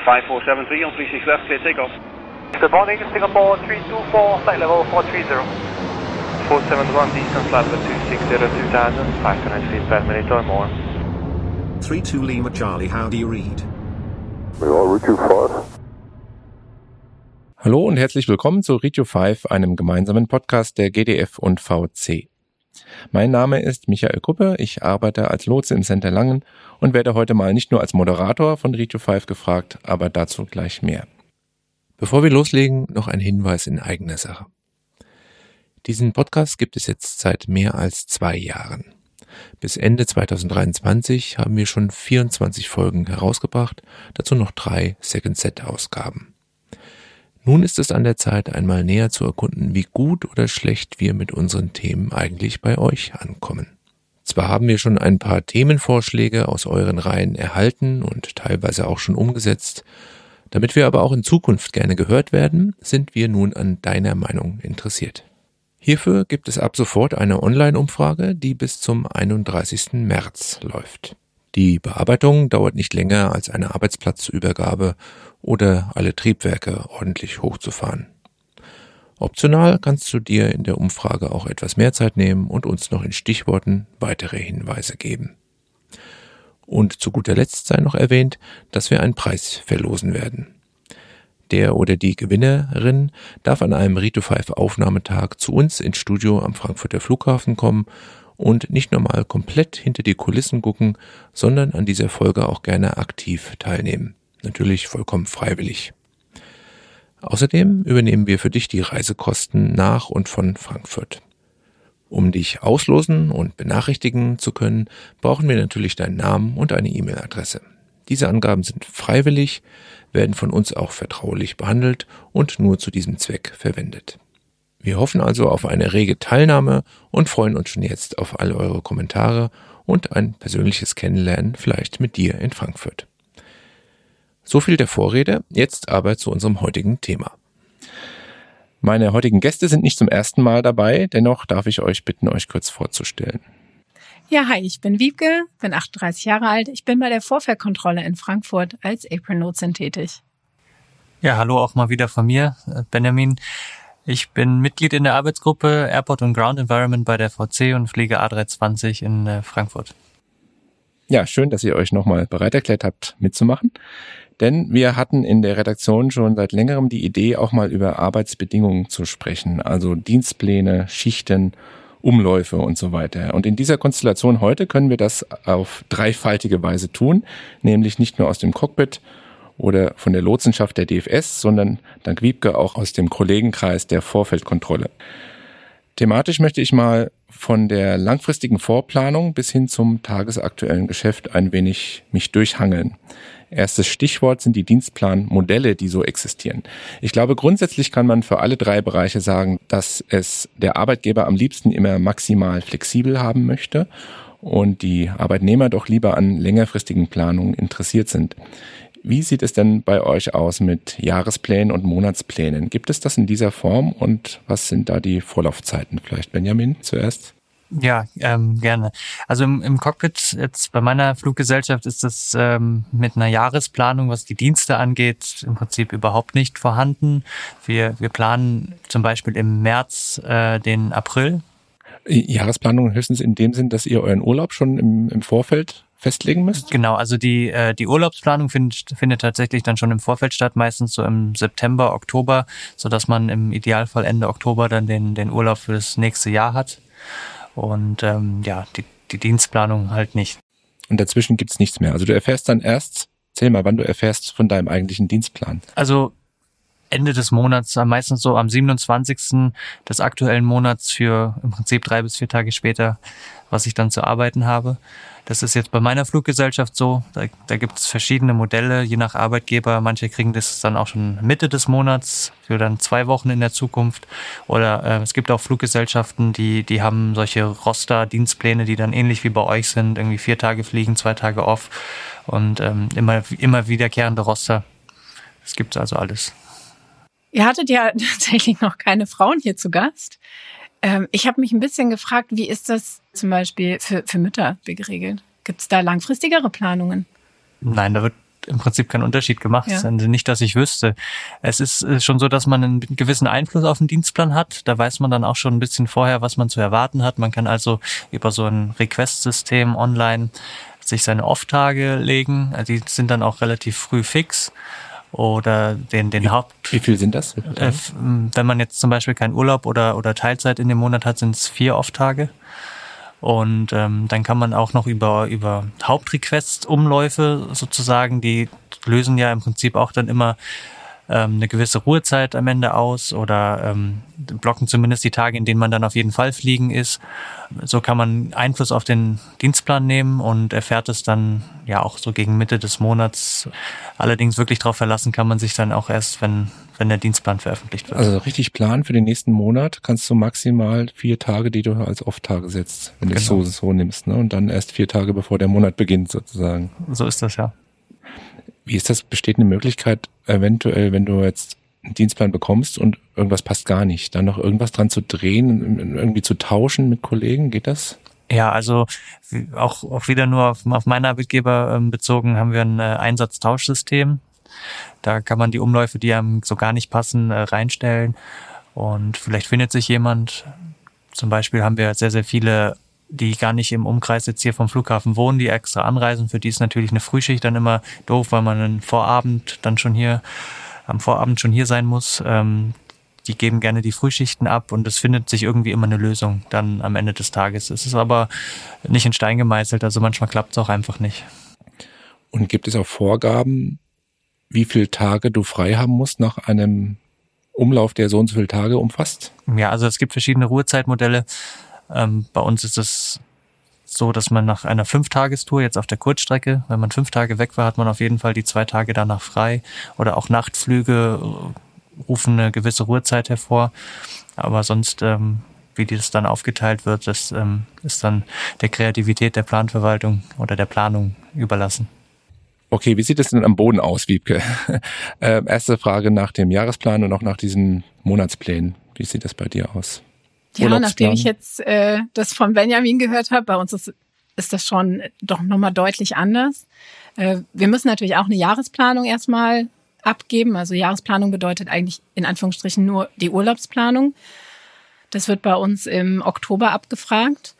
5473 on 36 left, clear takeoff. Good morning, Singapore 324, flight level 430. 471 distance level 260 2000, 500 feet per minute or more. 32 Lima Charlie, how do you read? We are Route 5. Hallo und herzlich willkommen zu Ritio 5, einem gemeinsamen Podcast der GDF und VC. Mein Name ist Michael Kuppe, ich arbeite als Lotse im Center Langen und werde heute mal nicht nur als Moderator von Ritio 5 gefragt, aber dazu gleich mehr. Bevor wir loslegen, noch ein Hinweis in eigener Sache. Diesen Podcast gibt es jetzt seit mehr als zwei Jahren. Bis Ende 2023 haben wir schon 24 Folgen herausgebracht, dazu noch drei Second Set Ausgaben. Nun ist es an der Zeit, einmal näher zu erkunden, wie gut oder schlecht wir mit unseren Themen eigentlich bei euch ankommen. Zwar haben wir schon ein paar Themenvorschläge aus euren Reihen erhalten und teilweise auch schon umgesetzt, damit wir aber auch in Zukunft gerne gehört werden, sind wir nun an deiner Meinung interessiert. Hierfür gibt es ab sofort eine Online-Umfrage, die bis zum 31. März läuft. Die Bearbeitung dauert nicht länger als eine Arbeitsplatzübergabe oder alle Triebwerke ordentlich hochzufahren. Optional kannst du dir in der Umfrage auch etwas mehr Zeit nehmen und uns noch in Stichworten weitere Hinweise geben. Und zu guter Letzt sei noch erwähnt, dass wir einen Preis verlosen werden. Der oder die Gewinnerin darf an einem Rito 5 Aufnahmetag zu uns ins Studio am Frankfurter Flughafen kommen und nicht nur mal komplett hinter die Kulissen gucken, sondern an dieser Folge auch gerne aktiv teilnehmen. Natürlich vollkommen freiwillig. Außerdem übernehmen wir für dich die Reisekosten nach und von Frankfurt. Um dich auslosen und benachrichtigen zu können, brauchen wir natürlich deinen Namen und eine E-Mail-Adresse. Diese Angaben sind freiwillig, werden von uns auch vertraulich behandelt und nur zu diesem Zweck verwendet. Wir hoffen also auf eine rege Teilnahme und freuen uns schon jetzt auf all eure Kommentare und ein persönliches Kennenlernen vielleicht mit dir in Frankfurt. So viel der Vorrede, jetzt aber zu unserem heutigen Thema. Meine heutigen Gäste sind nicht zum ersten Mal dabei, dennoch darf ich euch bitten, euch kurz vorzustellen. Ja, hi, ich bin Wiebke, bin 38 Jahre alt. Ich bin bei der Vorfeldkontrolle in Frankfurt als Apron Notsin tätig. Ja, hallo auch mal wieder von mir, äh, Benjamin. Ich bin Mitglied in der Arbeitsgruppe Airport und Ground Environment bei der VC und fliege A320 in äh, Frankfurt. Ja, schön, dass ihr euch nochmal bereit erklärt habt, mitzumachen. Denn wir hatten in der Redaktion schon seit längerem die Idee, auch mal über Arbeitsbedingungen zu sprechen, also Dienstpläne, Schichten, Umläufe und so weiter. Und in dieser Konstellation heute können wir das auf dreifaltige Weise tun, nämlich nicht nur aus dem Cockpit oder von der Lotsenschaft der DFS, sondern dank Wiebke auch aus dem Kollegenkreis der Vorfeldkontrolle. Thematisch möchte ich mal von der langfristigen Vorplanung bis hin zum tagesaktuellen Geschäft ein wenig mich durchhangeln. Erstes Stichwort sind die Dienstplanmodelle, die so existieren. Ich glaube, grundsätzlich kann man für alle drei Bereiche sagen, dass es der Arbeitgeber am liebsten immer maximal flexibel haben möchte und die Arbeitnehmer doch lieber an längerfristigen Planungen interessiert sind. Wie sieht es denn bei euch aus mit Jahresplänen und Monatsplänen? Gibt es das in dieser Form und was sind da die Vorlaufzeiten? Vielleicht Benjamin zuerst? Ja, ähm, gerne. Also im, im Cockpit jetzt bei meiner Fluggesellschaft ist das ähm, mit einer Jahresplanung, was die Dienste angeht, im Prinzip überhaupt nicht vorhanden. Wir, wir planen zum Beispiel im März äh, den April. Jahresplanung höchstens in dem Sinn, dass ihr euren Urlaub schon im, im Vorfeld festlegen müsst? Genau, also die, äh, die Urlaubsplanung findet, findet tatsächlich dann schon im Vorfeld statt, meistens so im September, Oktober, so dass man im Idealfall Ende Oktober dann den, den Urlaub für das nächste Jahr hat. Und ähm, ja, die, die Dienstplanung halt nicht. Und dazwischen gibt's nichts mehr. Also du erfährst dann erst, zähl mal, wann du erfährst von deinem eigentlichen Dienstplan. Also Ende des Monats, meistens so am 27. des aktuellen Monats für im Prinzip drei bis vier Tage später, was ich dann zu arbeiten habe. Das ist jetzt bei meiner Fluggesellschaft so. Da, da gibt es verschiedene Modelle, je nach Arbeitgeber. Manche kriegen das dann auch schon Mitte des Monats für dann zwei Wochen in der Zukunft. Oder äh, es gibt auch Fluggesellschaften, die, die haben solche Roster-Dienstpläne, die dann ähnlich wie bei euch sind. Irgendwie vier Tage fliegen, zwei Tage off und ähm, immer, immer wiederkehrende Roster. Es gibt also alles. Ihr hattet ja tatsächlich noch keine Frauen hier zu Gast. Ähm, ich habe mich ein bisschen gefragt, wie ist das zum Beispiel für, für Mütter geregelt? Gibt es da langfristigere Planungen? Nein, da wird im Prinzip keinen Unterschied gemacht. Ja. Nicht, dass ich wüsste. Es ist äh, schon so, dass man einen gewissen Einfluss auf den Dienstplan hat. Da weiß man dann auch schon ein bisschen vorher, was man zu erwarten hat. Man kann also über so ein Request-System online sich seine Off-Tage legen. Also Die sind dann auch relativ früh fix. Oder den, den Haupt, Wie viel sind das? äh, wenn man jetzt zum Beispiel keinen Urlaub oder, oder Teilzeit in dem Monat hat, sind es vier Off-Tage. Und ähm, dann kann man auch noch über, über Hauptrequest-Umläufe sozusagen, die lösen ja im Prinzip auch dann immer ähm, eine gewisse Ruhezeit am Ende aus oder ähm, blocken zumindest die Tage, in denen man dann auf jeden Fall fliegen ist. So kann man Einfluss auf den Dienstplan nehmen und erfährt es dann ja auch so gegen Mitte des Monats. Allerdings wirklich darauf verlassen kann man sich dann auch erst, wenn, wenn der Dienstplan veröffentlicht wird. Also richtig planen für den nächsten Monat kannst du maximal vier Tage, die du als Off-Tage setzt, wenn du es so, Genau. so nimmst, ne? Und dann erst vier Tage, bevor der Monat beginnt, sozusagen. so ist das ja. Wie ist das? Besteht eine Möglichkeit, eventuell, wenn du jetzt einen Dienstplan bekommst und irgendwas passt gar nicht, dann noch irgendwas dran zu drehen, irgendwie zu tauschen mit Kollegen? Geht das? Ja, also auch, auch wieder nur auf, auf meinen Arbeitgeber ähm, bezogen haben wir ein äh, Einsatztauschsystem. Da kann man die Umläufe, die einem so gar nicht passen, äh, reinstellen. Und vielleicht findet sich jemand. Zum Beispiel haben wir sehr, sehr viele, die gar nicht im Umkreis jetzt hier vom Flughafen wohnen, die extra anreisen. Für die ist natürlich eine Frühschicht dann immer doof, weil man einen Vorabend dann schon hier, am Vorabend schon hier sein muss. Ähm, die geben gerne die Frühschichten ab und es findet sich irgendwie immer eine Lösung dann am Ende des Tages. Es ist aber nicht in Stein gemeißelt, also manchmal klappt es auch einfach nicht. Und gibt es auch Vorgaben, wie viele Tage du frei haben musst nach einem Umlauf, der so und so viele Tage umfasst? Ja, also es gibt verschiedene Ruhezeitmodelle. Ähm, bei uns ist es so, dass man nach einer Fünftagestour jetzt auf der Kurzstrecke, wenn man fünf Tage weg war, hat man auf jeden Fall die zwei Tage danach frei. Oder auch Nachtflüge äh, rufen eine gewisse Ruhezeit hervor. Aber sonst, ähm, wie das dann aufgeteilt wird, das ähm, ist dann der Kreativität der Planverwaltung oder der Planung überlassen. Okay, wie sieht es denn am Boden aus, Wiebke? äh, erste Frage nach dem Jahresplan und auch nach diesen Monatsplänen. Wie sieht das bei dir aus? Ja, nachdem ich jetzt äh, das von Benjamin gehört habe, bei uns ist, ist das schon doch nochmal deutlich anders. Äh, wir müssen natürlich auch eine Jahresplanung erstmal abgeben. Also Jahresplanung bedeutet eigentlich in Anführungsstrichen nur die Urlaubsplanung. Das wird bei uns im Oktober abgefragt.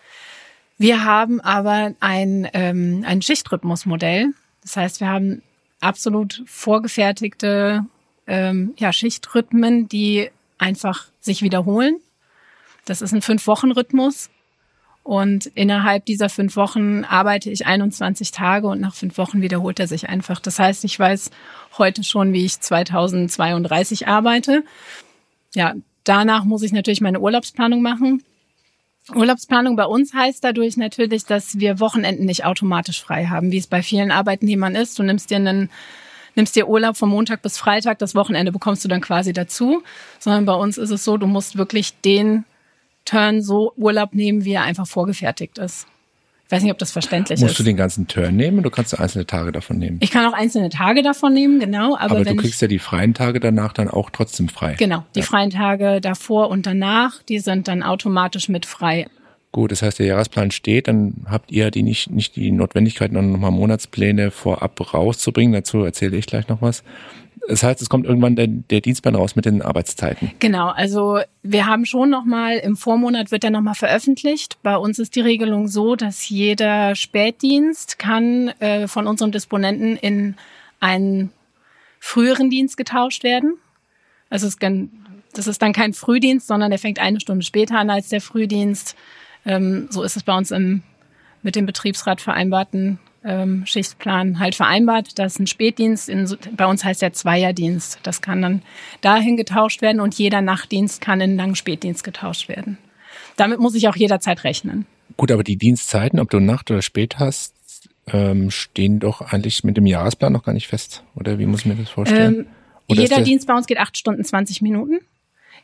Wir haben aber ein, ähm, ein Schichtrhythmusmodell. Das heißt, wir haben absolut vorgefertigte ähm, ja, Schichtrhythmen, die einfach sich wiederholen. Das ist ein Fünf-Wochen-Rhythmus. Und innerhalb dieser fünf Wochen arbeite ich 21 Tage und nach fünf Wochen wiederholt er sich einfach. Das heißt, ich weiß heute schon, wie ich 2032 arbeite. Ja, danach muss ich natürlich meine Urlaubsplanung machen. Urlaubsplanung bei uns heißt dadurch natürlich, dass wir Wochenenden nicht automatisch frei haben, wie es bei vielen Arbeitnehmern ist. Du nimmst dir einen nimmst dir Urlaub von Montag bis Freitag, das Wochenende bekommst du dann quasi dazu, sondern bei uns ist es so, du musst wirklich den Turn so Urlaub nehmen, wie er einfach vorgefertigt ist. Ich weiß nicht, ob das verständlich Musst ist. du den ganzen Turn nehmen? Du kannst einzelne Tage davon nehmen. ich kann auch einzelne Tage davon nehmen, genau, aber, Aber, du kriegst ja die freien Tage danach dann auch trotzdem frei. genau, die Ja. freien Tage davor und danach, die sind dann automatisch mit frei. Gut, das heißt, der Jahresplan steht, dann habt ihr die nicht, nicht die Notwendigkeit, dann nochmal Monatspläne vorab rauszubringen. Dazu erzähle ich gleich noch was. Das heißt, es kommt irgendwann der, der Dienstplan raus mit den Arbeitszeiten. Genau, also wir haben schon nochmal, im Vormonat wird er nochmal veröffentlicht. Bei uns ist die Regelung so, dass jeder Spätdienst kann äh, von unserem Disponenten in einen früheren Dienst getauscht werden. Also es das ist dann kein Frühdienst, sondern der fängt eine Stunde später an als der Frühdienst. Ähm, so ist es bei uns im mit dem Betriebsrat vereinbarten ähm, Schichtplan halt vereinbart, dass ein Spätdienst, in, bei uns heißt der Zweierdienst, das kann dann dahin getauscht werden und jeder Nachtdienst kann in einen langen Spätdienst getauscht werden. Damit muss ich auch jederzeit rechnen. Gut, aber die Dienstzeiten, ob du Nacht oder Spät hast, ähm, stehen doch eigentlich mit dem Jahresplan noch gar nicht fest. Oder wie muss ich mir das vorstellen? Ähm, jeder der- Dienst bei uns geht acht Stunden 20 Minuten.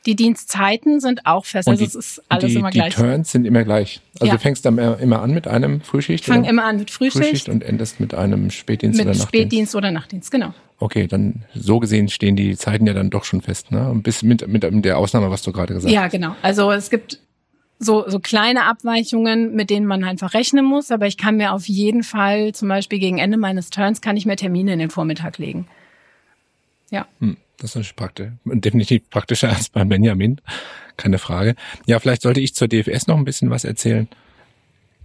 Die Dienstzeiten sind auch fest, also es ist alles die, immer gleich. Die Turns sind immer gleich. Also Ja. du fängst dann immer an mit einem Frühschicht. Ich fange oder? immer an mit Frühschicht, Frühschicht und endest mit einem Spätdienst oder mit Nachtdienst. Spätdienst oder Nachtdienst, genau. Okay, dann so gesehen stehen die Zeiten ja dann doch schon fest, ne? Bis mit, mit der Ausnahme, was du gerade gesagt Ja, genau. Also es gibt so, so kleine Abweichungen, mit denen man einfach rechnen muss. Aber ich kann mir auf jeden Fall, zum Beispiel gegen Ende meines Turns, kann ich mir Termine in den Vormittag legen. Ja. Hm, das ist praktisch. Definitiv praktischer als bei Benjamin. Keine Frage. Ja, vielleicht sollte ich zur DFS noch ein bisschen was erzählen.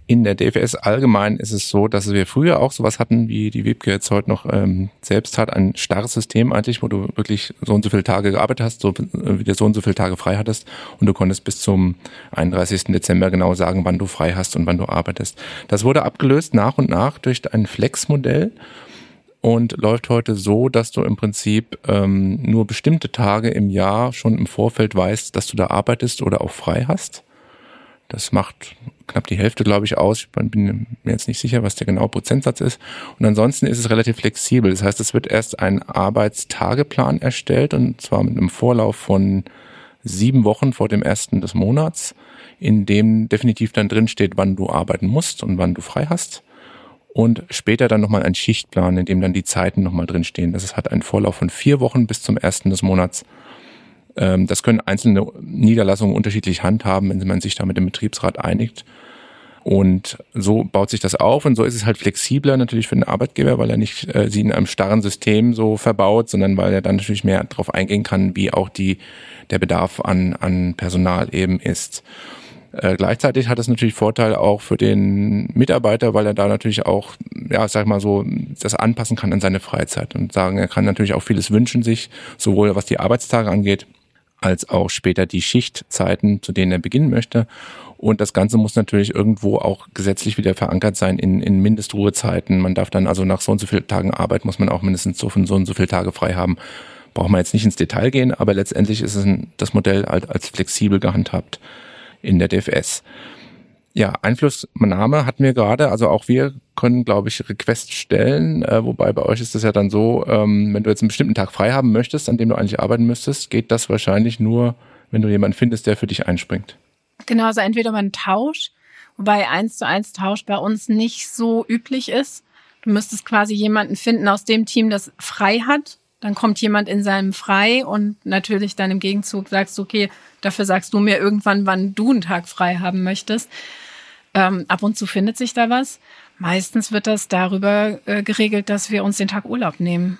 In der DFS allgemein ist es so, dass wir früher auch sowas hatten, wie die Wiebke jetzt heute noch ähm, selbst hat, ein starres System eigentlich, wo du wirklich so und so viele Tage gearbeitet hast, so äh, wieder so und so viele Tage frei hattest und du konntest bis zum 31. Dezember genau sagen, wann du frei hast und wann du arbeitest. Das wurde abgelöst nach und nach durch ein Flex-Modell und läuft heute so, dass du im Prinzip ähm, nur bestimmte Tage im Jahr schon im Vorfeld weißt, dass du da arbeitest oder auch frei hast. Das macht knapp die Hälfte, glaube ich, aus. Ich bin mir jetzt nicht sicher, was der genaue Prozentsatz ist. Und ansonsten ist es relativ flexibel. Das heißt, es wird erst ein Arbeitstageplan erstellt und zwar mit einem Vorlauf von sieben Wochen vor dem ersten des Monats, in dem definitiv dann drin steht, wann du arbeiten musst und wann du frei hast. Und später dann nochmal ein Schichtplan, in dem dann die Zeiten nochmal drin stehen. Das hat einen Vorlauf von vier Wochen bis zum ersten des Monats ähm, das können einzelne Niederlassungen unterschiedlich handhaben, wenn man sich da mit dem Betriebsrat einigt. Und so baut sich das auf und so ist es halt flexibler natürlich für den Arbeitgeber, weil er nicht äh, sie in einem starren System so verbaut, sondern weil er dann natürlich mehr darauf eingehen kann, wie auch die, der Bedarf an, an Personal eben ist. Äh, gleichzeitig hat es natürlich Vorteil auch für den Mitarbeiter, weil er da natürlich auch, ja, sag mal so, das anpassen kann an seine Freizeit und sagen, er kann natürlich auch vieles wünschen sich, sowohl was die Arbeitstage angeht, als auch später die Schichtzeiten, zu denen er beginnen möchte. Und das Ganze muss natürlich irgendwo auch gesetzlich wieder verankert sein in, in Mindestruhezeiten. Man darf dann also nach so und so vielen Tagen Arbeit muss man auch mindestens so, so und so viele Tage frei haben. Braucht man jetzt nicht ins Detail gehen, aber letztendlich ist es ein, das Modell als, als flexibel gehandhabt in der DFS. Ja, Einflussnahme hatten wir gerade. Also auch wir können, glaube ich, Requests stellen. Äh, wobei bei euch ist das ja dann so, ähm, wenn du jetzt einen bestimmten Tag frei haben möchtest, an dem du eigentlich arbeiten müsstest, geht das wahrscheinlich nur, wenn du jemanden findest, der für dich einspringt. Genau, also entweder man Tausch, wobei eins zu eins Tausch bei uns nicht so üblich ist. Du müsstest quasi jemanden finden aus dem Team, das frei hat. Dann kommt jemand in seinem Frei und natürlich dann im Gegenzug sagst du, okay, dafür sagst du mir irgendwann, wann du einen Tag frei haben möchtest. Ähm, ab und zu findet sich da was. Meistens wird das darüber äh, geregelt, dass wir uns den Tag Urlaub nehmen.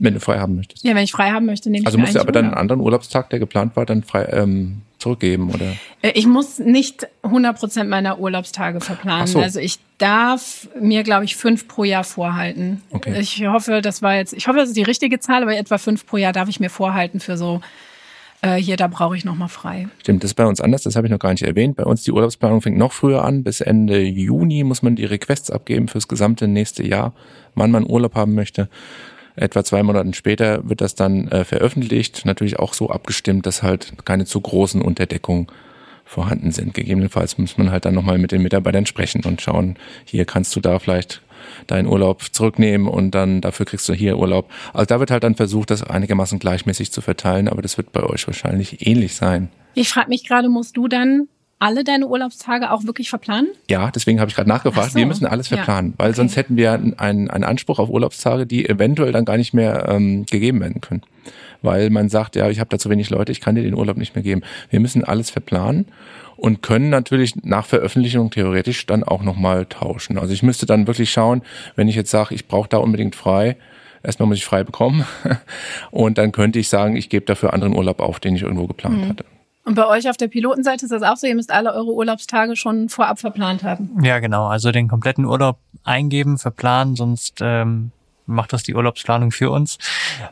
Wenn du frei haben möchtest. Ja, wenn ich frei haben möchte, nehme also ich musst du aber dann einen anderen Urlaubstag, der geplant war, dann frei ähm, zurückgeben, oder? Äh, ich muss nicht 100 Prozent meiner Urlaubstage verplanen. So. Also ich darf mir, glaube ich, fünf pro Jahr vorhalten. Okay. Ich hoffe, das war jetzt, ich hoffe, das ist die richtige Zahl, aber etwa fünf pro Jahr darf ich mir vorhalten für so äh, hier, da brauche ich nochmal frei. Stimmt, das ist bei uns anders, das habe ich noch gar nicht erwähnt. Bei uns die Urlaubsplanung fängt noch früher an. Bis Ende Juni muss man die Requests abgeben fürs gesamte nächste Jahr, wann man Urlaub haben möchte. Etwa zwei Monate später wird das dann äh, veröffentlicht, natürlich auch so abgestimmt, dass halt keine zu großen Unterdeckungen vorhanden sind. Gegebenenfalls muss man halt dann nochmal mit den Mitarbeitern sprechen und schauen, hier kannst du da vielleicht deinen Urlaub zurücknehmen und dann dafür kriegst du hier Urlaub. Also da wird halt dann versucht, das einigermaßen gleichmäßig zu verteilen, aber das wird bei euch wahrscheinlich ähnlich sein. Ich frage mich gerade, musst du dann alle deine Urlaubstage auch wirklich verplanen? Ja, deswegen habe ich gerade nachgefragt. So. Wir müssen alles verplanen, ja. weil okay. sonst hätten wir einen, einen Anspruch auf Urlaubstage, die eventuell dann gar nicht mehr ähm, gegeben werden können. Weil man sagt, ja, ich habe da zu wenig Leute, ich kann dir den Urlaub nicht mehr geben. Wir müssen alles verplanen und können natürlich nach Veröffentlichung theoretisch dann auch nochmal tauschen. Also ich müsste dann wirklich schauen, wenn ich jetzt sage, ich brauche da unbedingt frei, erstmal muss ich frei bekommen und dann könnte ich sagen, ich gebe dafür anderen Urlaub auf, den ich irgendwo geplant mhm. hatte. Und bei euch auf der Pilotenseite ist das auch so, ihr müsst alle eure Urlaubstage schon vorab verplant haben. Ja, genau. Also den kompletten Urlaub eingeben, verplanen, sonst ähm, macht das die Urlaubsplanung für uns.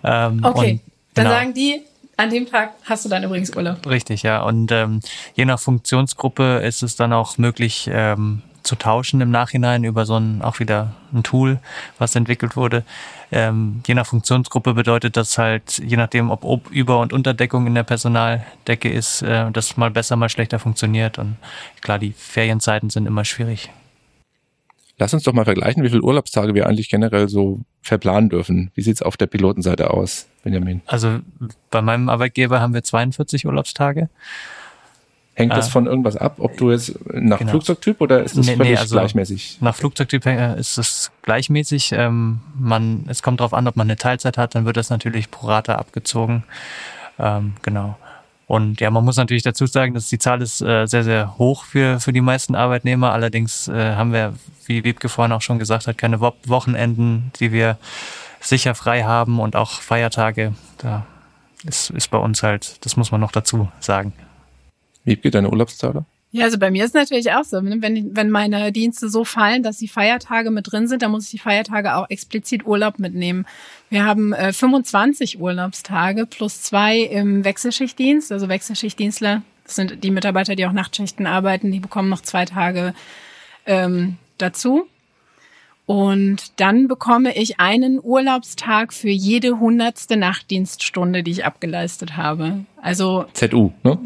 Ähm, okay, dann genau. sagen die, an dem Tag hast du dann übrigens Urlaub. Richtig, ja. Und ähm, je nach Funktionsgruppe ist es dann auch möglich ähm, zu tauschen im Nachhinein über so ein auch wieder ein Tool, was entwickelt wurde. Ähm, je nach Funktionsgruppe bedeutet das halt, je nachdem, ob Ob Über- und Unterdeckung in der Personaldecke ist, äh, das mal besser, mal schlechter funktioniert. Und klar, die Ferienzeiten sind immer schwierig. Lass uns doch mal vergleichen, wie viele Urlaubstage wir eigentlich generell so verplanen dürfen. Wie sieht's auf der Pilotenseite aus, Benjamin? Also bei meinem Arbeitgeber haben wir 42 Urlaubstage. Hängt das ah. von irgendwas ab, ob du jetzt nach genau. Flugzeugtyp oder ist das nee, völlig nee, also gleichmäßig? Nach Flugzeugtyp äh, ist es gleichmäßig. Ähm, man, es kommt darauf an, ob man eine Teilzeit hat, dann wird das natürlich pro Rata abgezogen. Ähm, genau. Und ja, man muss natürlich dazu sagen, dass die Zahl ist äh, sehr, sehr hoch für, für die meisten Arbeitnehmer. Allerdings äh, haben wir, wie Wiebke vorhin auch schon gesagt hat, keine Wo Wochenenden, die wir sicher frei haben und auch Feiertage. Da ist, ist bei uns halt, das muss man noch dazu sagen. Wiebke, deine Urlaubstage? Ja, also bei mir ist es natürlich auch so, ne? wenn, wenn meine Dienste so fallen, dass die Feiertage mit drin sind, dann muss ich die Feiertage auch explizit Urlaub mitnehmen. Wir haben äh, 25 Urlaubstage plus zwei im Wechselschichtdienst. Also Wechselschichtdienstler, das sind die Mitarbeiter, die auch Nachtschichten arbeiten, die bekommen noch zwei Tage ähm, dazu. Und dann bekomme ich einen Urlaubstag für jede hundertste Nachtdienststunde, die ich abgeleistet habe. Also ZU, ne?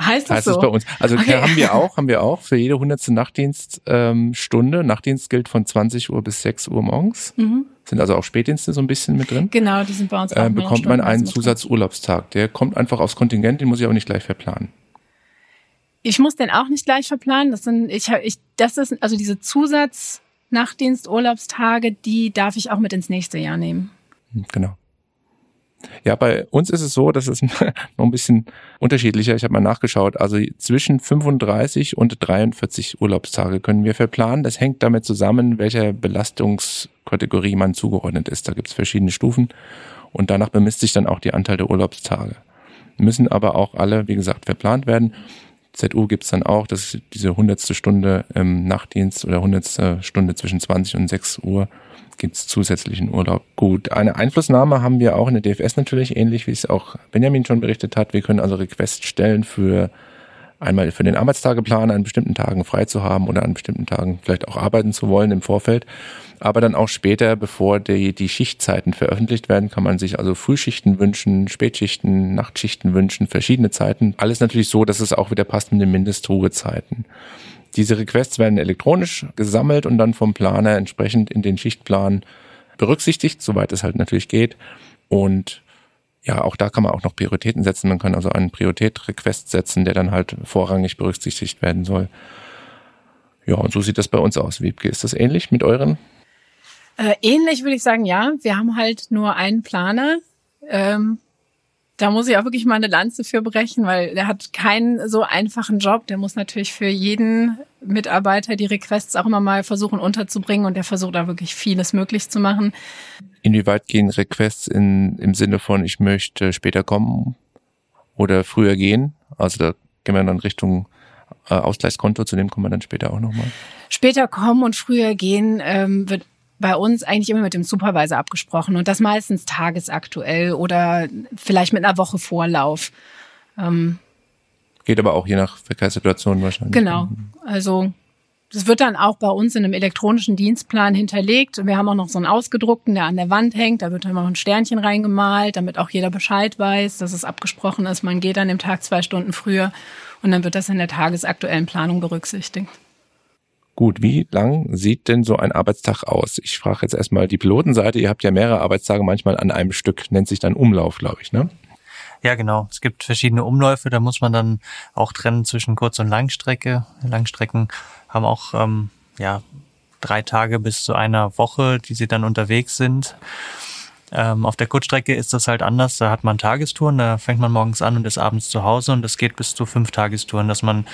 Heißt das heißt so? es bei uns. Also Okay. haben wir auch, haben wir auch für jede hundertste Nachtdienststunde. Ähm. Nachtdienst gilt von 20 Uhr bis 6 Uhr morgens. Mhm. Sind also auch Spätdienste so ein bisschen mit drin. Genau, die sind bei uns auch Äh, bekommt man einen. Zusatzurlaubstag. Der kommt einfach aufs Kontingent, den muss ich aber nicht gleich verplanen. Ich muss den auch nicht gleich verplanen. Das sind, ich, ich, das ist, also diese Zusatz-Nachtdienst-Urlaubstage, die darf ich auch mit ins nächste Jahr nehmen. Hm, Genau. Ja, bei uns ist es so, dass es noch ein bisschen unterschiedlicher. Ich habe mal nachgeschaut. Also zwischen 35 und 43 Urlaubstage können wir verplanen. Das hängt damit zusammen, welcher Belastungskategorie man zugeordnet ist. Da gibt es verschiedene Stufen und danach bemisst sich dann auch die Anteil der Urlaubstage. Müssen aber auch alle, wie gesagt, verplant werden. ZU gibt's dann auch, das ist diese hundertste Stunde im Nachtdienst oder hundertste Stunde zwischen 20 und 6 Uhr gibt's zusätzlichen Urlaub. Gut, eine Einflussnahme haben wir auch in der DFS natürlich, ähnlich wie es auch Benjamin schon berichtet hat. Wir können also Request stellen für einmal für den Arbeitstageplan an bestimmten Tagen frei zu haben oder an bestimmten Tagen vielleicht auch arbeiten zu wollen im Vorfeld. Aber dann auch später, bevor die, die Schichtzeiten veröffentlicht werden, kann man sich also Frühschichten wünschen, Spätschichten, Nachtschichten wünschen, verschiedene Zeiten. Alles natürlich so, dass es auch wieder passt mit den Mindestruhezeiten. Diese Requests werden elektronisch gesammelt und dann vom Planer entsprechend in den Schichtplan berücksichtigt, soweit es halt natürlich geht. Und ja, auch da kann man auch noch Prioritäten setzen. Man kann also einen Priorität-Request setzen, der dann halt vorrangig berücksichtigt werden soll. Ja, und so sieht das bei uns aus. Wiebke, ist das ähnlich mit euren? Äh, ähnlich würde ich sagen, ja. Wir haben halt nur einen Planer. Ähm, da muss ich auch wirklich mal eine Lanze für brechen, weil der hat keinen so einfachen Job. Der muss natürlich für jeden Mitarbeiter die Requests auch immer mal versuchen unterzubringen und der versucht da wirklich vieles möglich zu machen. Inwieweit gehen Requests in, im Sinne von, ich möchte später kommen oder früher gehen? Also da gehen wir dann Richtung äh, Ausgleichskonto, zu dem kommen wir dann später auch nochmal. Später kommen und früher gehen ähm, wird bei uns eigentlich immer mit dem Supervisor abgesprochen und das meistens tagesaktuell oder vielleicht mit einer Woche Vorlauf. Ähm, Geht aber auch je nach Verkehrssituation wahrscheinlich. Genau. Also das wird dann auch bei uns in einem elektronischen Dienstplan hinterlegt. Wir haben auch noch so einen ausgedruckten, der an der Wand hängt. Da wird dann noch ein Sternchen reingemalt, damit auch jeder Bescheid weiß, dass es abgesprochen ist. Man geht an dem Tag zwei Stunden früher und dann wird das in der tagesaktuellen Planung berücksichtigt. Gut, wie lang sieht denn so ein Arbeitstag aus? Ich frage jetzt erstmal die Pilotenseite. Ihr habt ja mehrere Arbeitstage manchmal an einem Stück. Nennt sich dann Umlauf, glaube ich, ne? Ja, genau. Es gibt verschiedene Umläufe, da muss man dann auch trennen zwischen Kurz- und Langstrecke. Langstrecken haben auch ähm, ja, drei Tage bis zu einer Woche, die sie dann unterwegs sind. Ähm, auf der Kurzstrecke ist das halt anders. Da hat man Tagestouren, da fängt man morgens an und ist abends zu Hause und das geht bis zu fünf Tagestouren, dass man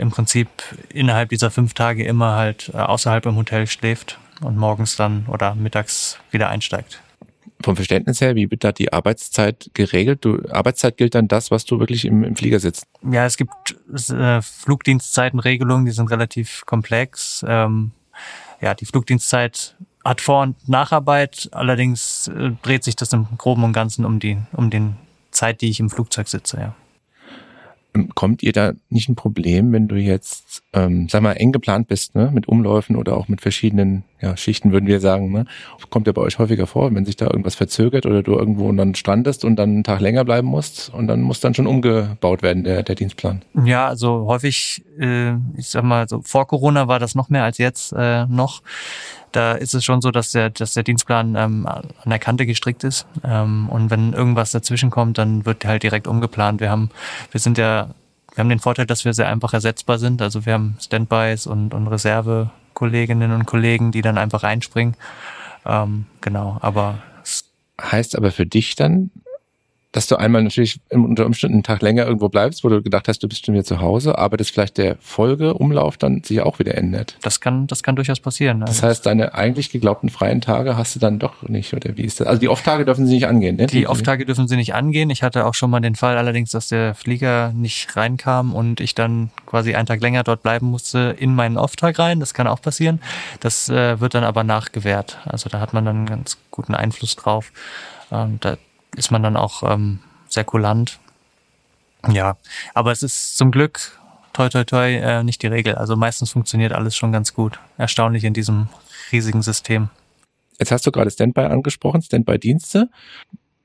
im Prinzip innerhalb dieser fünf Tage immer halt äh, außerhalb im Hotel schläft und morgens dann oder mittags wieder einsteigt. Vom Verständnis her, wie wird da die Arbeitszeit geregelt? Du, Arbeitszeit gilt dann das, was du wirklich im, im Flieger sitzt. Ja, es gibt äh, Flugdienstzeitenregelungen, die sind relativ komplex. Ähm, ja, die Flugdienstzeit hat Vor- und Nacharbeit, allerdings äh, dreht sich das im Groben und Ganzen um die, um den Zeit, die ich im Flugzeug sitze, ja. Ähm, Kommt ihr da nicht ein Problem, wenn du jetzt, ähm, sag mal, eng geplant bist, ne, mit Umläufen oder auch mit verschiedenen ja, Schichten, würden wir sagen, ne? Kommt ja bei euch häufiger vor, wenn sich da irgendwas verzögert oder du irgendwo dann strandest und dann einen Tag länger bleiben musst und dann muss dann schon umgebaut werden, der, der Dienstplan. Ja, also häufig, äh, ich sag mal, so vor Corona war das noch mehr als jetzt äh, noch. Da ist es schon so, dass der, dass der Dienstplan ähm, an der Kante gestrickt ist. Ähm, und wenn irgendwas dazwischen kommt, dann wird halt direkt umgeplant. Wir haben, wir sind ja, wir haben den Vorteil, dass wir sehr einfach ersetzbar sind. Also wir haben Standbys und, und Reservekolleginnen und Kollegen, die dann einfach einspringen. Ähm, genau, aber Heißt aber für dich dann, dass du einmal natürlich unter Umständen einen Tag länger irgendwo bleibst, wo du gedacht hast, du bist schon wieder zu Hause, aber dass vielleicht der Folgeumlauf dann sich auch wieder ändert. Das kann, das kann durchaus passieren. Das heißt, deine eigentlich geglaubten freien Tage hast du dann doch nicht, oder wie ist das? Also die Off-Tage dürfen sie nicht angehen, ne? Die Off-Tage dürfen sie nicht angehen. Ich hatte auch schon mal den Fall allerdings, dass der Flieger nicht reinkam und ich dann quasi einen Tag länger dort bleiben musste in meinen Off-Tag rein. Das kann auch passieren. Das äh, wird dann aber nachgewährt. Also da hat man dann einen ganz guten Einfluss drauf. Ähm, da ist man dann auch ähm, sehr kulant. Ja, aber es ist zum Glück toi toi toi äh, nicht die Regel. Also meistens funktioniert alles schon ganz gut. Erstaunlich in diesem riesigen System. Jetzt hast du gerade Standby angesprochen, Standby-Dienste.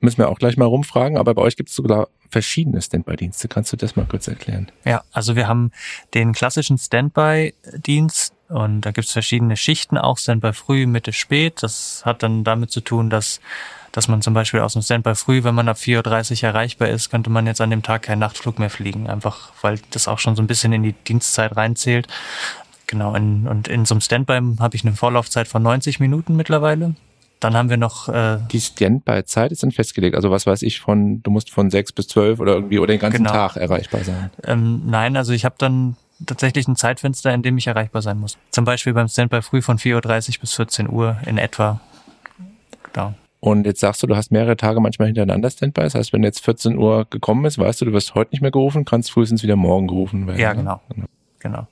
Müssen wir auch gleich mal rumfragen, aber bei euch gibt es sogar verschiedene Standby-Dienste. Kannst du das mal kurz erklären? Ja, also wir haben den klassischen Standby-Dienst und da gibt es verschiedene Schichten, auch Standby früh, Mitte, spät. Das hat dann damit zu tun, dass dass man zum Beispiel aus dem Standby früh, wenn man ab 4.30 Uhr erreichbar ist, könnte man jetzt an dem Tag keinen Nachtflug mehr fliegen, einfach weil das auch schon so ein bisschen in die Dienstzeit reinzählt. Genau, in, und in so einem Standby habe ich eine Vorlaufzeit von 90 Minuten mittlerweile. Dann haben wir noch. Äh, die Standby-Zeit ist dann festgelegt. Also was weiß ich von, du musst von 6 bis 12 oder irgendwie oder den ganzen genau. Tag erreichbar sein. Ähm, nein, also ich habe dann tatsächlich ein Zeitfenster, in dem ich erreichbar sein muss. Zum Beispiel beim Standby früh von 4.30 Uhr bis 14 Uhr in etwa. Genau. Und jetzt sagst du, du hast mehrere Tage manchmal hintereinander Standby. Das heißt, wenn jetzt 14 Uhr gekommen ist, weißt du, du wirst heute nicht mehr gerufen, kannst frühestens wieder morgen gerufen werden. Ja, genau. genau. genau.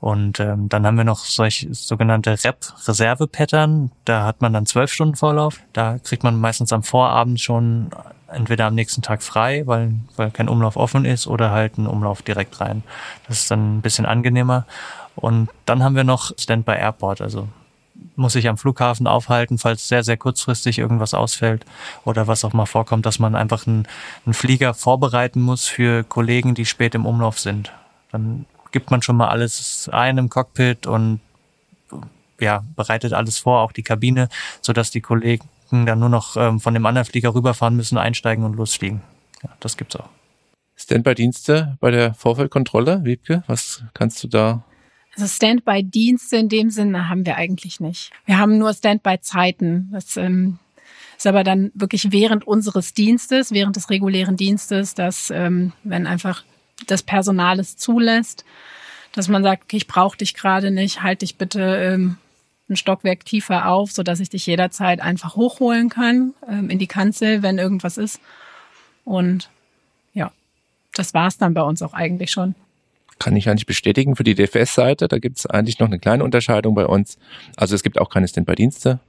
Und ähm, dann haben wir noch solche sogenannte Rep-Reserve-Pattern. Da hat man dann zwölf Stunden Vorlauf. Da kriegt man meistens am Vorabend schon entweder am nächsten Tag frei, weil, weil kein Umlauf offen ist, oder halt ein Umlauf direkt rein. Das ist dann ein bisschen angenehmer. Und dann haben wir noch Standby Airport, also muss sich am Flughafen aufhalten, falls sehr, sehr kurzfristig irgendwas ausfällt oder was auch mal vorkommt, dass man einfach einen, einen Flieger vorbereiten muss für Kollegen, die spät im Umlauf sind. Dann gibt man schon mal alles ein im Cockpit und ja, bereitet alles vor, auch die Kabine, sodass die Kollegen dann nur noch ähm, von dem anderen Flieger rüberfahren müssen, einsteigen und losfliegen. Ja, das gibt's auch. Standby-Dienste bei der Vorfeldkontrolle, Wiebke, was kannst du da also Standby-Dienste in dem Sinne haben wir eigentlich nicht. Wir haben nur Standby-Zeiten. Das ähm, ist aber dann wirklich während unseres Dienstes, während des regulären Dienstes, dass ähm, wenn einfach das Personal es zulässt, dass man sagt, okay, ich brauche dich gerade nicht, halt dich bitte ähm, ein Stockwerk tiefer auf, so dass ich dich jederzeit einfach hochholen kann ähm, in die Kanzel, wenn irgendwas ist. Und ja, das war's dann bei uns auch eigentlich schon kann ich eigentlich bestätigen für die DFS-Seite. Da gibt es eigentlich noch eine kleine Unterscheidung bei uns. Also es gibt auch keine Standby-Dienste,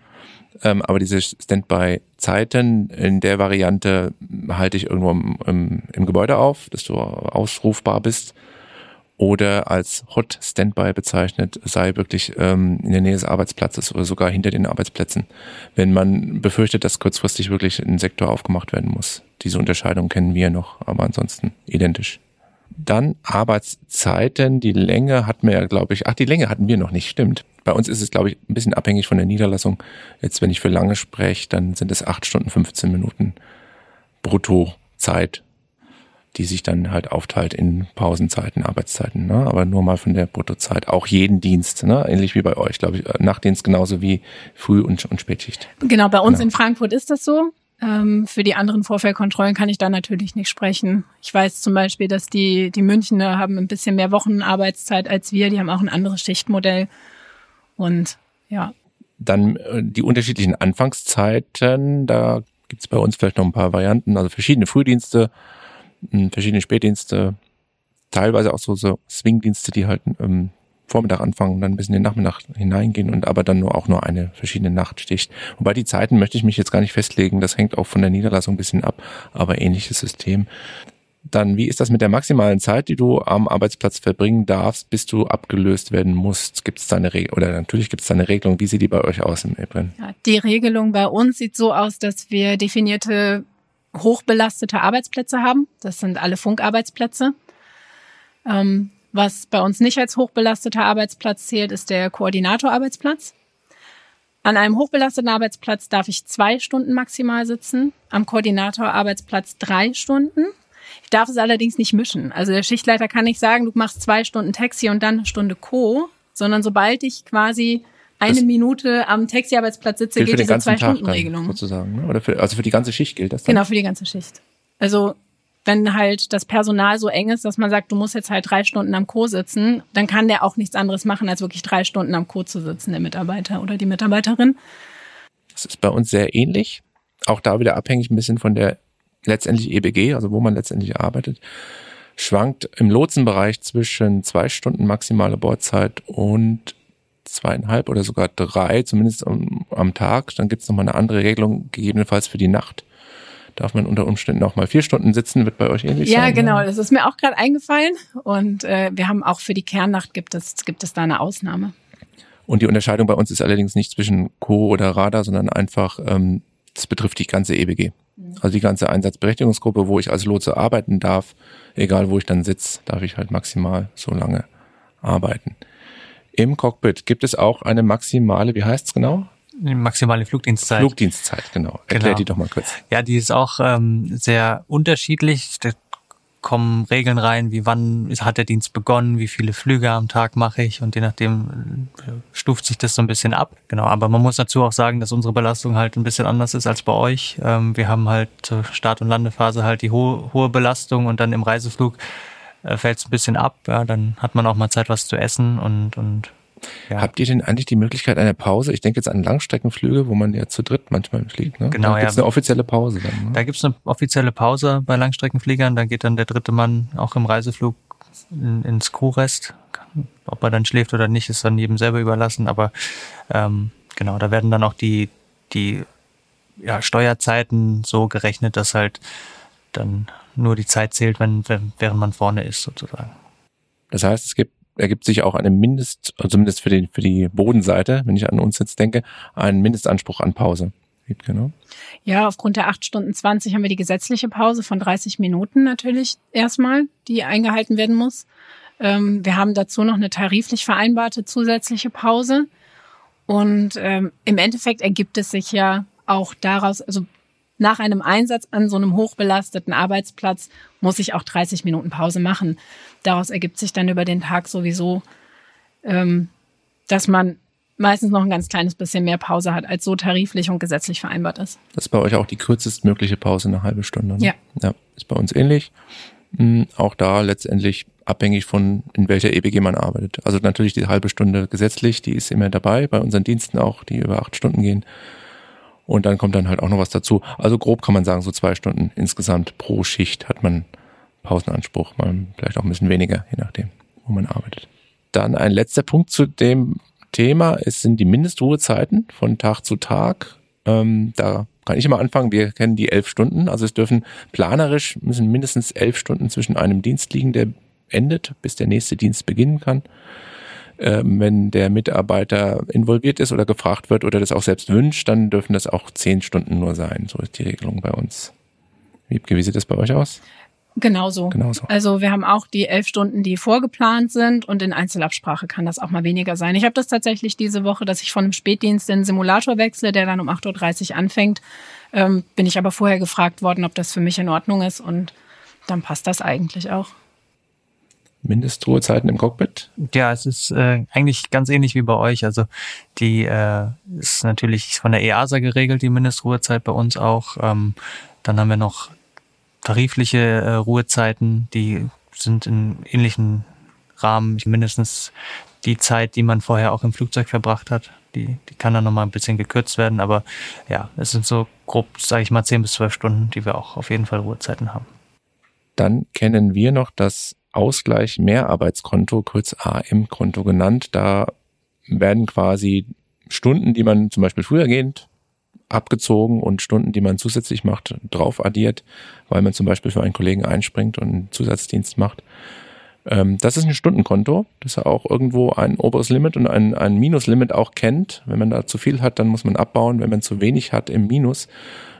ähm, aber diese Standby-Zeiten in der Variante halte ich irgendwo im, im, im, Gebäude auf, dass du ausrufbar bist. Oder als Hot Standby bezeichnet, sei wirklich ähm, in der Nähe des Arbeitsplatzes oder sogar hinter den Arbeitsplätzen, wenn man befürchtet, dass kurzfristig wirklich ein Sektor aufgemacht werden muss. Diese Unterscheidung kennen wir noch, aber ansonsten identisch. Dann Arbeitszeiten, die Länge hatten wir ja, glaube ich, ach, die Länge hatten wir noch nicht, stimmt. Bei uns ist es, glaube ich, ein bisschen abhängig von der Niederlassung. Jetzt, wenn ich für lange spreche, dann sind es acht Stunden 15 Minuten Bruttozeit, die sich dann halt aufteilt in Pausenzeiten, Arbeitszeiten, ne? aber nur mal von der Bruttozeit. Auch jeden Dienst, ne? ähnlich wie bei euch, glaube ich. Nachtdienst genauso wie Früh- und, und Spätschicht. Genau, bei uns genau. in Frankfurt ist das so. Ähm, für die anderen Vorfeldkontrollen kann ich da natürlich nicht sprechen. Ich weiß zum Beispiel, dass die, die Münchner haben ein bisschen mehr Wochenarbeitszeit als wir. Die haben auch ein anderes Schichtmodell. Und ja. Dann äh, die unterschiedlichen Anfangszeiten. Da gibt's bei uns vielleicht noch ein paar Varianten. Also verschiedene Frühdienste, hm, verschiedene Spätdienste, teilweise auch so, so Swingdienste, die halt ähm, Vormittag anfangen, dann bis in den Nachmittag hineingehen und aber dann nur auch nur eine verschiedene Nacht sticht. Wobei die Zeiten möchte ich mich jetzt gar nicht festlegen, das hängt auch von der Niederlassung ein bisschen ab, aber ähnliches System. Dann, wie ist das mit der maximalen Zeit, die du am Arbeitsplatz verbringen darfst, bis du abgelöst werden musst? Gibt es da eine Regelung, oder natürlich gibt es da eine Regelung, wie sieht die bei euch aus im Ebren? Ja, die Regelung bei uns sieht so aus, dass wir definierte hochbelastete Arbeitsplätze haben. Das sind alle Funkarbeitsplätze. Ähm, was bei uns nicht als hochbelasteter Arbeitsplatz zählt, ist der Koordinatorarbeitsplatz. An einem hochbelasteten Arbeitsplatz darf ich zwei Stunden maximal sitzen, am Koordinatorarbeitsplatz drei Stunden. Ich darf es allerdings nicht mischen. Also der Schichtleiter kann nicht sagen, du machst zwei Stunden Taxi und dann eine Stunde Co., sondern sobald ich quasi eine das Minute am Taxiarbeitsplatz sitze, gilt diese Zwei-Stunden-Regelung. Sozusagen, ne? Oder für, also für die ganze Schicht gilt das dann? Genau, für die ganze Schicht. Also wenn halt das Personal so eng ist, dass man sagt, du musst jetzt halt drei Stunden am Co sitzen, dann kann der auch nichts anderes machen, als wirklich drei Stunden am Co zu sitzen, der Mitarbeiter oder die Mitarbeiterin. Das ist bei uns sehr ähnlich. Auch da wieder abhängig ein bisschen von der letztendlich EBG, also wo man letztendlich arbeitet. Schwankt im Lotsenbereich zwischen zwei Stunden maximale Bordzeit und zweieinhalb oder sogar drei, zumindest am, am Tag. Dann gibt es nochmal eine andere Regelung, gegebenenfalls für die Nacht darf man unter Umständen auch mal vier Stunden sitzen, wird bei euch ähnlich ja, sein. genau, das ist mir auch gerade eingefallen. Und äh, wir haben auch für die Kernnacht gibt es, gibt es da eine Ausnahme. Und die Unterscheidung bei uns ist allerdings nicht zwischen Co oder Radar, sondern einfach, ähm, das betrifft die ganze EBG. Also die ganze Einsatzberechtigungsgruppe, wo ich als Lotse arbeiten darf, egal wo ich dann sitze, darf ich halt maximal so lange arbeiten. Im Cockpit gibt es auch eine maximale, wie heißt es genau? Maximale Flugdienstzeit. Flugdienstzeit, genau. Erklär Genau. die doch mal kurz. Ja, die ist auch ähm, sehr unterschiedlich. Da kommen Regeln rein, wie wann hat der Dienst begonnen, wie viele Flüge am Tag mache ich und je nachdem äh, stuft sich das so ein bisschen ab. Genau, aber man muss dazu auch sagen, dass unsere Belastung halt ein bisschen anders ist als bei euch. Ähm, wir haben halt zur Start- und Landephase halt die hohe, hohe Belastung und dann im Reiseflug äh, fällt es ein bisschen ab. Ja, dann hat man auch mal Zeit, was zu essen und, und ja. Habt ihr denn eigentlich die Möglichkeit einer Pause? Ich denke jetzt an Langstreckenflüge, wo man ja zu dritt manchmal fliegt. Ne? Genau, da gibt's ja. eine offizielle Pause dann. Ne? Da gibt's eine offizielle Pause bei Langstreckenfliegern. Da geht dann der dritte Mann auch im Reiseflug in, ins Crewrest. Ob er dann schläft oder nicht, ist dann jedem selber überlassen. Aber ähm, genau, da werden dann auch die, die ja, Steuerzeiten so gerechnet, dass halt dann nur die Zeit zählt, wenn, wenn während man vorne ist, sozusagen. Das heißt, es gibt, ergibt sich auch eine Mindest, also zumindest für die, für die Bodenseite, wenn ich an uns jetzt denke, einen Mindestanspruch an Pause. Genau. Ja, aufgrund der 8 Stunden 20 haben wir die gesetzliche Pause von 30 Minuten natürlich erstmal, die eingehalten werden muss. Ähm, wir haben dazu noch eine tariflich vereinbarte zusätzliche Pause. Und ähm, im Endeffekt ergibt es sich ja auch daraus, also nach einem Einsatz an so einem hochbelasteten Arbeitsplatz muss ich auch 30 Minuten Pause machen. Daraus ergibt sich dann über den Tag sowieso, ähm, dass man meistens noch ein ganz kleines bisschen mehr Pause hat, als so tariflich und gesetzlich vereinbart ist. Das ist bei euch auch die kürzestmögliche Pause, eine halbe Stunde. Ne? Ja. Ja, ist bei uns ähnlich. Hm, Auch da letztendlich abhängig von, in welcher EBG man arbeitet. Also natürlich die halbe Stunde gesetzlich, die ist immer dabei, bei unseren Diensten auch, die über acht Stunden gehen. Und dann kommt dann halt auch noch was dazu. Also grob kann man sagen, so zwei Stunden insgesamt pro Schicht hat man Pausenanspruch, mal vielleicht auch ein bisschen weniger, je nachdem, wo man arbeitet. Dann ein letzter Punkt zu dem Thema, es sind die Mindestruhezeiten von Tag zu Tag. Ähm, da kann ich immer anfangen, wir kennen die elf Stunden, also es dürfen planerisch, müssen mindestens elf Stunden zwischen einem Dienst liegen, der endet, bis der nächste Dienst beginnen kann. Ähm, wenn der Mitarbeiter involviert ist oder gefragt wird oder das auch selbst wünscht, dann dürfen das auch zehn Stunden nur sein. So ist die Regelung bei uns. Wiebke, wie sieht das bei euch aus? Genauso. Genauso. Also wir haben auch die elf Stunden, die vorgeplant sind und in Einzelabsprache kann das auch mal weniger sein. Ich habe das tatsächlich diese Woche, dass ich von einem Spätdienst in den Simulator wechsle, der dann um 8.30 Uhr anfängt. Ähm, bin ich aber vorher gefragt worden, ob das für mich in Ordnung ist und dann passt das eigentlich auch. Mindestruhezeiten im Cockpit? Ja, es ist äh, eigentlich ganz ähnlich wie bei euch. Also die äh, ist natürlich von der EASA geregelt, die Mindestruhezeit bei uns auch. Ähm, dann haben wir noch tarifliche äh, Ruhezeiten, die sind in ähnlichen Rahmen, mindestens die Zeit, die man vorher auch im Flugzeug verbracht hat. Die, die kann dann nochmal ein bisschen gekürzt werden, aber ja, es sind so grob, sage ich mal, 10 bis 12 Stunden, die wir auch auf jeden Fall Ruhezeiten haben. Dann kennen wir noch das Ausgleich Mehrarbeitskonto, kurz AM-Konto genannt. Da werden quasi Stunden, die man zum Beispiel frühergehend abgezogen und Stunden, die man zusätzlich macht, drauf addiert, weil man zum Beispiel für einen Kollegen einspringt und einen Zusatzdienst macht. Ähm, das ist ein Stundenkonto, das ja auch irgendwo ein oberes Limit und ein, ein Minuslimit auch kennt. Wenn man da zu viel hat, dann muss man abbauen. Wenn man zu wenig hat im Minus,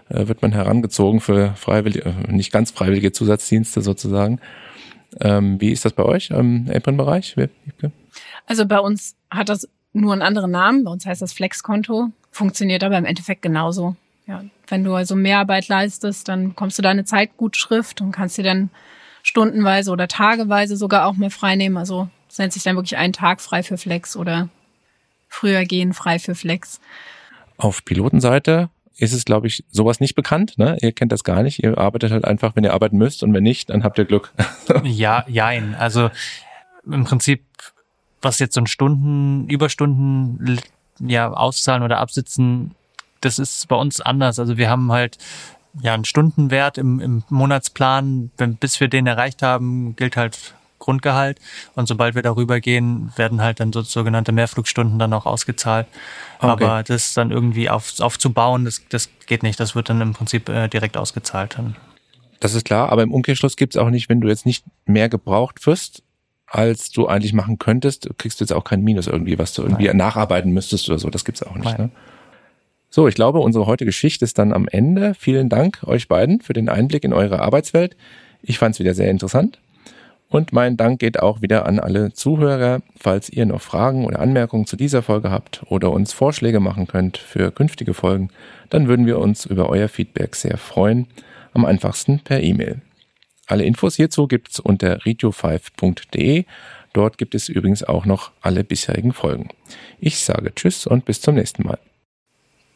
äh, wird man herangezogen für freiwillige, äh, nicht ganz freiwillige Zusatzdienste sozusagen. Ähm, wie ist das bei euch im Apron-Bereich? Also bei uns hat das nur einen anderen Namen. Bei uns heißt das Flexkonto. Funktioniert aber im Endeffekt genauso. Ja, wenn du also Mehrarbeit leistest, dann bekommst du da eine Zeitgutschrift und kannst dir dann stundenweise oder tageweise sogar auch mehr frei nehmen. Also es nennt sich dann wirklich ein Tag frei für Flex oder früher gehen frei für Flex. Auf Pilotenseite ist es, glaube ich, sowas nicht bekannt. Ne? Ihr kennt das gar nicht. Ihr arbeitet halt einfach, wenn ihr arbeiten müsst und wenn nicht, dann habt ihr Glück. ja, jein. Also im Prinzip, was jetzt so ein Stunden, Überstunden ja auszahlen oder absitzen, das ist bei uns anders. Also wir haben halt ja einen Stundenwert im, im Monatsplan. Wenn, bis wir den erreicht haben, gilt halt Grundgehalt. Und sobald wir darüber gehen, werden halt dann so sogenannte Mehrflugstunden dann auch ausgezahlt. Okay. Aber das dann irgendwie auf, aufzubauen, das, das geht nicht. Das wird dann im Prinzip äh, direkt ausgezahlt. Dann. Das ist klar, aber im Umkehrschluss gibt es auch nicht, wenn du jetzt nicht mehr gebraucht wirst, als du eigentlich machen könntest, kriegst du jetzt auch kein Minus irgendwie, was du irgendwie Nein. nacharbeiten müsstest oder so. Das gibt's auch nicht. Ne? So, ich glaube, unsere heutige Geschichte ist dann am Ende. Vielen Dank euch beiden für den Einblick in eure Arbeitswelt. Ich fand es wieder sehr interessant. Und mein Dank geht auch wieder an alle Zuhörer. Falls ihr noch Fragen oder Anmerkungen zu dieser Folge habt oder uns Vorschläge machen könnt für künftige Folgen, dann würden wir uns über euer Feedback sehr freuen. Am einfachsten per E-Mail. Alle Infos hierzu gibt's unter radio5.de. Dort gibt es übrigens auch noch alle bisherigen Folgen. Ich sage Tschüss und bis zum nächsten Mal.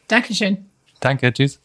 Dankeschön. Danke, tschüss.